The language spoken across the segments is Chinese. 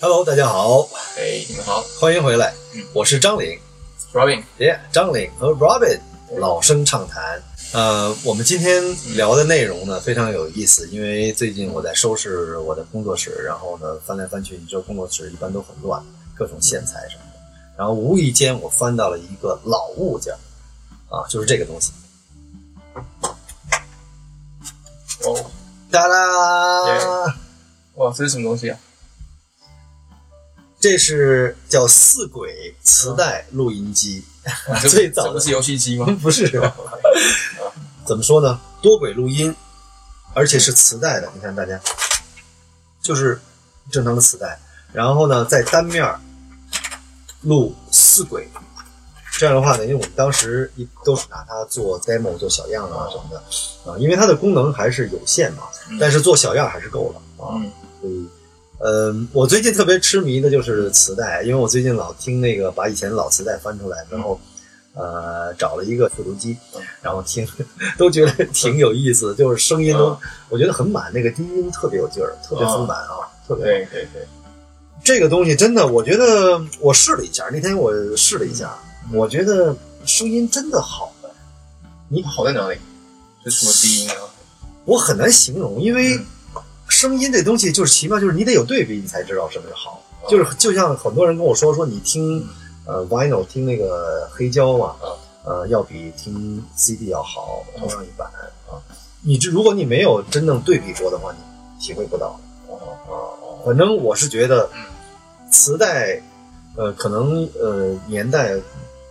Hello，大家好，哎，你们好。欢迎回来。嗯，我是张玲，，Robin。耶，张玲和 Robin 老生畅谈。呃，我们今天聊的内容呢非常有意思，因为最近我在收拾我的工作室，然后呢翻来翻去，你知道工作室一般都很乱，各种线材什么的。然后无意间我翻到了一个老物件，啊，就是这个东西，哦，哒啦，哇，这是什么东西啊？这是叫四轨磁带录音机，这最早的是游戏机吗？不是，怎么说呢？多轨录音，而且是磁带的。你看大家，就是正常的磁带，然后呢，在单面录四轨。这样的话呢，因为我们当时一都是拿它做 demo、做小样啊什么的啊，因为它的功能还是有限嘛，但是做小样还是够了啊。嗯，所以，嗯，我最近特别痴迷的就是磁带，因为我最近老听那个把以前老磁带翻出来，然后呃找了一个复读机，然后听，都觉得挺有意思，就是声音都我觉得很满，那个低音特别有劲儿，特别丰满啊，特别好。对对对，这个东西真的，我觉得我试了一下，那天我试了一下，我觉得声音真的好，你好在哪里？就什么低音啊，我很难形容，因为声音这东西就是奇妙，就是你得有对比，你才知道什么是好。就是就像很多人跟我说，说你听呃 vinyl 听那个黑胶嘛，呃要比听 CD 要好，同样一版啊。你这如果你没有真正对比过的话，你体会不到。啊反正我是觉得磁带，呃，可能呃年代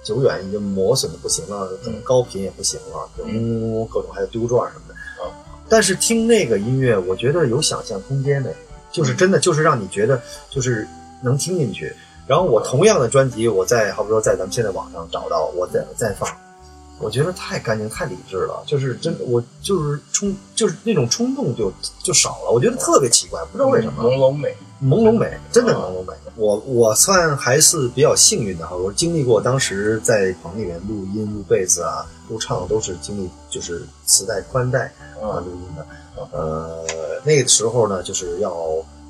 久远已经磨损的不行了，可能高频也不行了，呜呜各种还有丢转什么的。啊但是听那个音乐，我觉得有想象空间的，就是真的就是让你觉得就是能听进去。然后我同样的专辑，我在好比说在咱们现在网上找到，我再再放，我觉得太干净太理智了，就是真的我就是冲就是那种冲动就就少了，我觉得特别奇怪，不知道为什么。朦胧美，朦胧美，真的啊朦胧美。我我算还是比较幸运的哈，我经历过当时在棚里面录音、录贝子啊、录唱都是经历就是磁带宽带啊啊录音的。呃，那个时候呢，就是要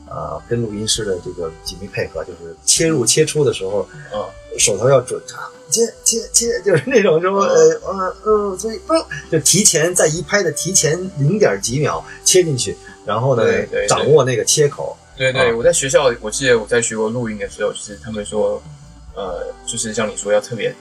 呃跟录音师的这个紧密配合，就是切入切出的时候，啊手头要准啊，切切切，就是那种什么呃呃呃，所以不就提前在一拍的提前零点几秒切进去，然后呢掌握那个切口。对对，啊。我在学校，我记得我在学过录音的时候，就是他们说，呃，就是像你说要特别，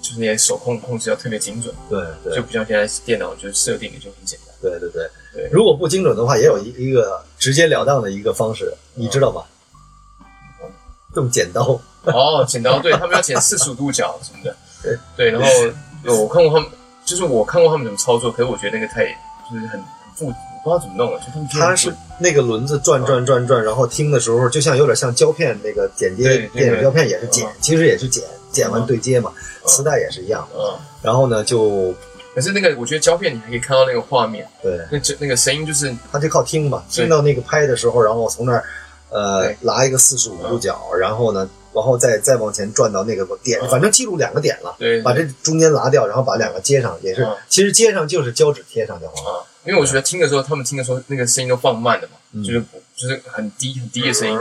就是那些手控控制要特别精准，对对。就不像现在电脑就是设定的就很简单。对对对。对。如果不精准的话，也有一一个直截了当的一个方式，你知道吗？用剪刀。哦，剪刀，对他们要剪四十五度角什么的，对。对，然后我看过他们，就是我看过他们怎么操作，可是我觉得那个太就是很很复，我不知道怎么弄的，就他们它是那个轮子转转转转，然后听的时候就像有点像胶片那个剪接电影胶片也是剪嗯，其实也是剪，剪完对接嘛，磁带也是一样的。嗯，然后呢，就可是那个我觉得胶片你还可以看到那个画面，对，那这那个声音就是它就靠听嘛，听到那个拍的时候，然后从那儿呃对。拉一个四十五度角，然后呢，然后再再往前转到那个点，嗯。反正记录两个点了。对把这中间拉掉，然后把两个接上，也是嗯，其实接上就是胶纸贴上就好了。啊，因为我觉得听的时候他们听的时候那个声音都放慢了嘛，嗯就是就是很低很低的声音，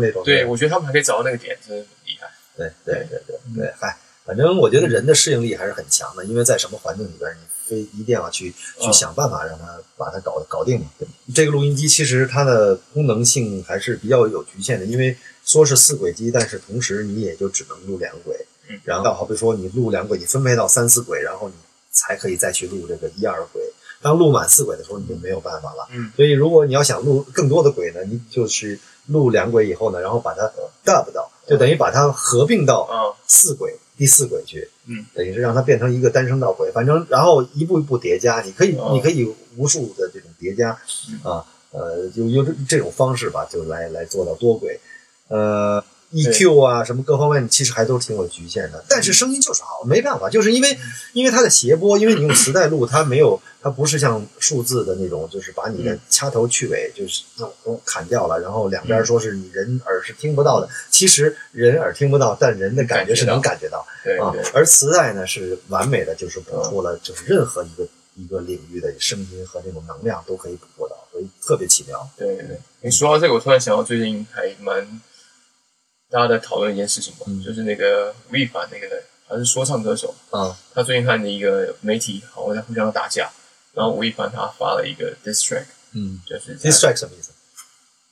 那种。对我觉得他们还可以找到那个点，真的很厉害。对对对对对，嗨，反正我觉得人的适应力还是很强的，因为在什么环境里边，你非一定要去去嗯想办法让它把它搞搞定嘛。对这个录音机其实它的功能性还是比较有局限的，因为说是四轨机，但是同时你也就只能录两轨嗯，然后好比说你录两轨，你分配到三四轨，然后你才可以再去录这个一二轨。当录满四轨的时候，你就没有办法了。嗯，所以如果你要想录更多的轨呢，你就是录两轨以后呢，然后把它 dub 到，就等于把它合并到啊，四轨第四轨去，嗯，等于是让它变成一个单声道轨，反正然后一步一步叠加，你可以、哦你可以无数的这种叠加，嗯啊，呃，就用这这种方式吧，就来来做到多轨，呃。EQ 啊，什么各方面其实还都挺有局限的，但是声音就是好，没办法，就是因为因为它的谐波，因为你用磁带录，它没有，它不是像数字的那种，就是把你的掐头去尾就是弄弄砍掉了，然后两边说是你人耳是听不到的，其实人耳听不到，但人的感觉是能感觉到。啊对对，而磁带呢是完美的，就是捕捉了就是任何一个一个领域的声音和那种能量都可以捕捉到，所以特别奇妙。对对。对。你说到这个，我突然想到最近还蛮大家在讨论一件事情嘛，嗯就是那个吴亦凡那个他是说唱歌手，啊他最近和的一个媒体好像在互相打架，然后吴亦凡他发了一个 diss track，嗯就是在，distract 什么意思？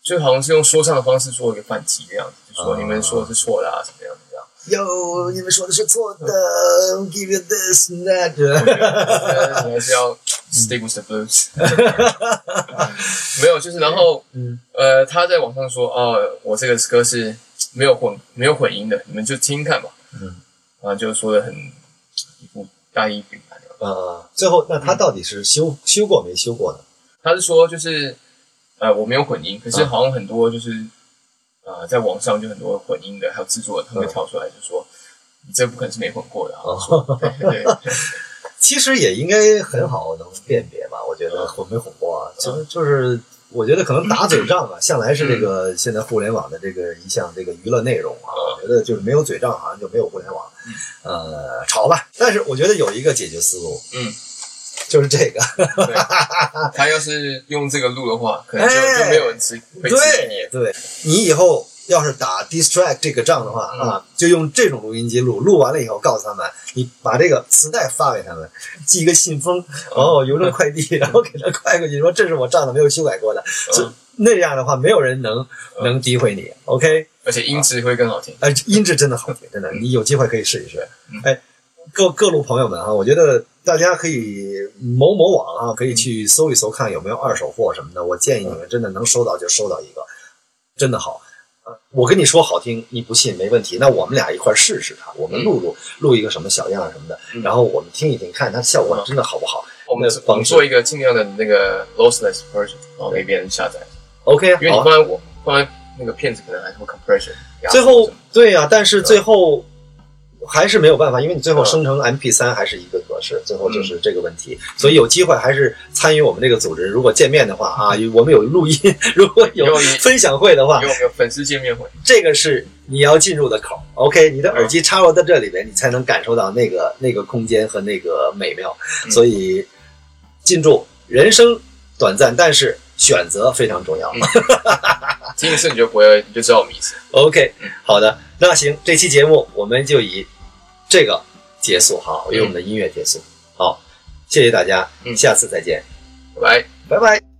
就好像是用说唱的方式做一个反击的样子，就说啊你们说的是错的啊，怎么样怎么样。哟，你们说的是错的，give you this and that。还是要 stick with the blues。没有，就是然后，嗯呃，他在网上说，哦，我这个歌是没有混没有混音的，你们就听听看吧。嗯，啊，就说的很一副大义凛然的。啊，最后那他到底是修修过没修过呢？他是说，就是呃，我没有混音，可是啊好像很多就是呃，在网上就很多混音的，还有制作人，他会跳出来就说，你这不可能是没混过的啊。哦，对对对，其实也应该很好能辨别吧，我觉得混没混过啊，其实就是我觉得可能打嘴 仗啊，向来是这个现在互联网的这个一项这个娱乐内容啊，我觉得就是没有嘴仗好像就没有互联网，呃，吵吧。但是我觉得有一个解决思路，嗯，就是这个，对，他要是用这个录的话，可能就哎就没有人支会支持你对。对，你以后要是打 distract 这个仗的话、嗯啊，就用这种录音机录，录完了以后告诉他们，你把这个磁带发给他们，寄一个信封，然后，邮政快递，然后给他快过去，说这是我账的，没有修改过的，就嗯那样的话，没有人能能诋毁你，OK？而且音质会更好听。哎，音质真的好听，真的，你有机会可以试一试嗯。哎，各各路朋友们啊，我觉得大家可以某某网啊，可以去搜一搜，看有没有二手货什么的。我建议你们真的能收到就收到一个，真的好。呃我跟你说好听，你不信没问题。那我们俩一块儿试试它，我们录录录一个什么小样什么的，嗯。然后我们听一听，看它效果真的好不好。我们我们做一个尽量的那个 lossless version，然后给别人下载，OK，因为你好啊。放在我放在那个片子可能还是会 compression 最后对呀、但是最后还是没有办法，因为你最后嗯。生成 MP 三还是一个格式，最后就是这个问题。所以有机会还是参与我们这个组织，如果见面的话啊，我们有录音，如果有分享会的话因，为我们有粉丝见面会，这个是你要进入的口。OK，你的耳机插入到这里边，你才能感受到那个那个空间和那个美妙。嗯所以，记住，人生短暂，但是选择非常重要。嗯听一次你就不会，你就知道我们意思。OK，好的，那行，这期节目我们就以这个结束，好，用我们的音乐结束。好，谢谢大家，嗯下次再见，拜拜。拜拜。